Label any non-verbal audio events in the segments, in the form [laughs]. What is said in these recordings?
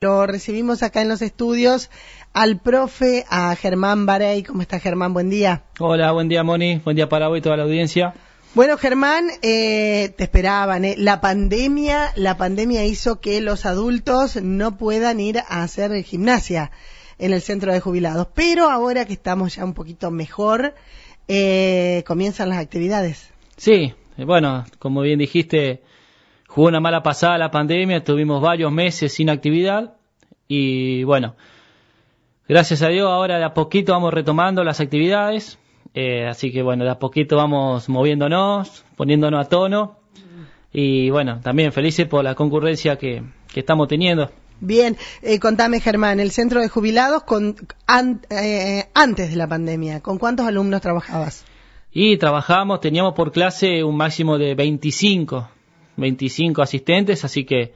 Lo recibimos acá en los estudios al profe, a Germán Barey. ¿Cómo está Germán? Buen día. Hola, buen día Moni, buen día para vos y toda la audiencia. Bueno, Germán, eh, te esperaban. ¿eh? La pandemia, la pandemia hizo que los adultos no puedan ir a hacer gimnasia en el centro de jubilados. Pero ahora que estamos ya un poquito mejor, eh, comienzan las actividades. Sí, bueno, como bien dijiste, jugó una mala pasada la pandemia, tuvimos varios meses sin actividad y bueno, gracias a Dios ahora de a poquito vamos retomando las actividades, eh, así que bueno, de a poquito vamos moviéndonos, poniéndonos a tono y bueno, también felices por la concurrencia que, que estamos teniendo. Bien, eh, contame Germán, el centro de jubilados con, an, eh, antes de la pandemia, ¿con cuántos alumnos trabajabas? Y trabajamos, teníamos por clase un máximo de 25, 25 asistentes, así que...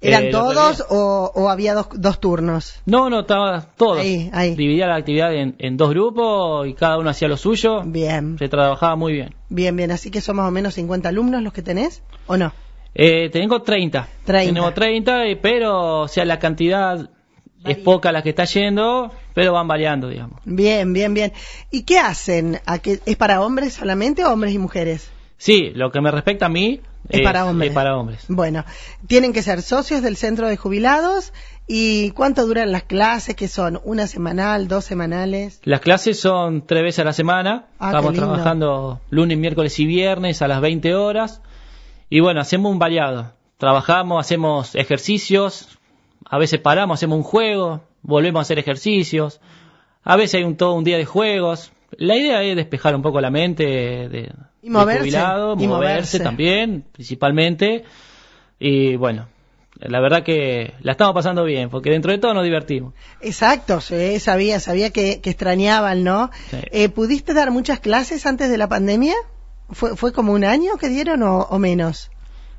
¿Eran eh, todos o, o había dos, dos turnos? No, no, estaba todos. Ahí, ahí. Dividía la actividad en, en dos grupos y cada uno hacía lo suyo. Bien, Se trabajaba muy bien. bien, bien. Así que son más o menos 50 alumnos los que tenés, ¿o no? Eh, tengo 30. 30. Tenemos 30, eh, pero, o sea, la cantidad es poca la que está yendo, pero van variando, digamos. Bien, bien, bien. ¿Y qué hacen? ¿A qué- ¿Es para hombres solamente o hombres y mujeres? Sí, lo que me respecta a mí Es para hombres. es para hombres. Bueno, tienen que ser socios del centro de jubilados. ¿Y cuánto duran las clases? que son? ¿Una semanal, dos semanales? Las clases son tres veces a la semana. Ah, Estamos trabajando lunes, miércoles y viernes a las 20 horas. Y bueno, hacemos un variado. Trabajamos, hacemos ejercicios, a veces paramos, hacemos un juego, volvemos a hacer ejercicios. A veces hay un, todo un día de juegos. La idea es despejar un poco la mente de, Y moverse, jubilado, y moverse moverse. también, principalmente. Y bueno, la verdad que la estamos pasando bien, porque dentro de todo nos divertimos. Exacto, sí, sabía, sabía que, que extrañaban, ¿no? Sí. Eh, ¿Pudiste dar muchas clases antes de la pandemia? ¿Fue, fue como un año que dieron o, o menos?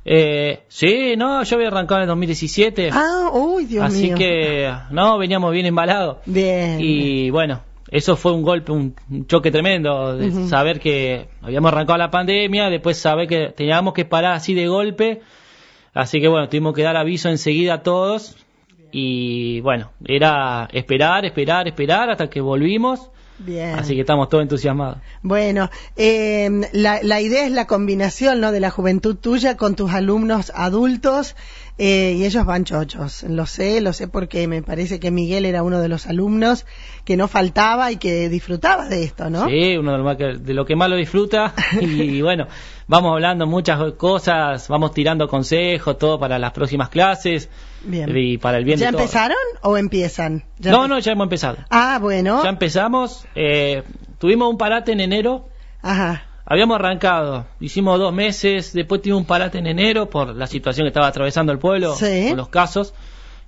Eh, sí, no, yo había arrancado en el 2017. Ah, uy, Dios así mío. que, no, veníamos bien embalados. Bien. Y bueno, eso fue un golpe, un, un choque tremendo, de saber que habíamos arrancado la pandemia, después saber que teníamos que parar así de golpe. Así que bueno, tuvimos que dar aviso enseguida a todos. Y bueno, era esperar, esperar, esperar hasta que volvimos. Bien. Así que estamos todos entusiasmados. Bueno, eh, la, la idea es la combinación, ¿no? De la juventud tuya con tus alumnos adultos eh, y ellos van chochos. Lo sé, lo sé porque me parece que Miguel era uno de los alumnos que no faltaba y que disfrutaba de esto, ¿no? Sí, uno de lo, más que, de lo que más lo disfruta. [laughs] y bueno, vamos hablando muchas cosas, vamos tirando consejos, todo para las próximas clases Bien. y para el bien ¿Ya de todos. empezaron o empiezan? ¿Ya No, no, ya hemos empezado. Ah, bueno. Ya empezamos. eh, tuvimos un parate en enero. Ajá. Habíamos arrancado, hicimos dos meses, después tuvimos un parate en enero por la situación que estaba atravesando el pueblo, Sí. con los casos.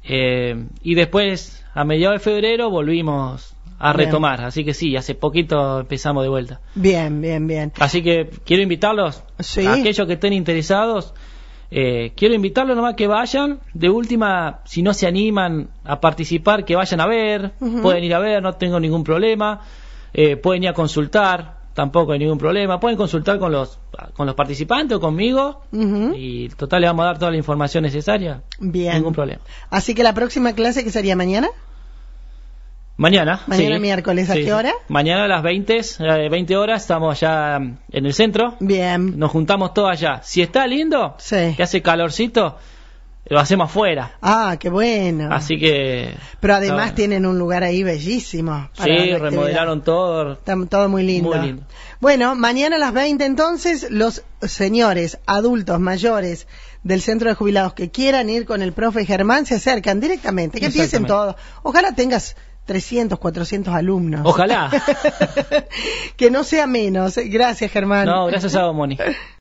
eh, y después, a mediados de febrero, volvimos a Bien. retomar. Así que sí, hace poquito empezamos de vuelta. Bien, bien, bien. Así que quiero invitarlos, Sí. a aquellos que estén interesados, eh, quiero invitarlos nomás que vayan. De última, si no se animan a participar, que vayan a ver. Pueden ir a ver, no tengo ningún problema. Eh, pueden ir a consultar, tampoco hay ningún problema. Pueden consultar con los, con los participantes o conmigo. Y total, le vamos a dar toda la información necesaria. Bien. Ningún problema. Así que la próxima clase, que sería mañana? Mañana. Mañana sí. miércoles, ¿a qué hora? Mañana a las 20, eh, 20 horas, estamos mm, en el centro. Bien. Nos juntamos todos allá. Si está lindo, Sí. que hace calorcito, lo hacemos afuera. Ah, qué bueno. Así que. Pero además tienen un lugar ahí bellísimo. para Sí, la remodelaron todo. Está todo muy lindo. Muy lindo. Bueno, mañana a las 20 entonces, los señores adultos mayores del centro de jubilados que quieran ir con el profe Germán se acercan directamente, que empiecen todo. Ojalá tengas 300, 400 alumnos. Ojalá. [laughs] que no sea menos. Gracias, Germán. No, gracias a vos, Moni. [laughs]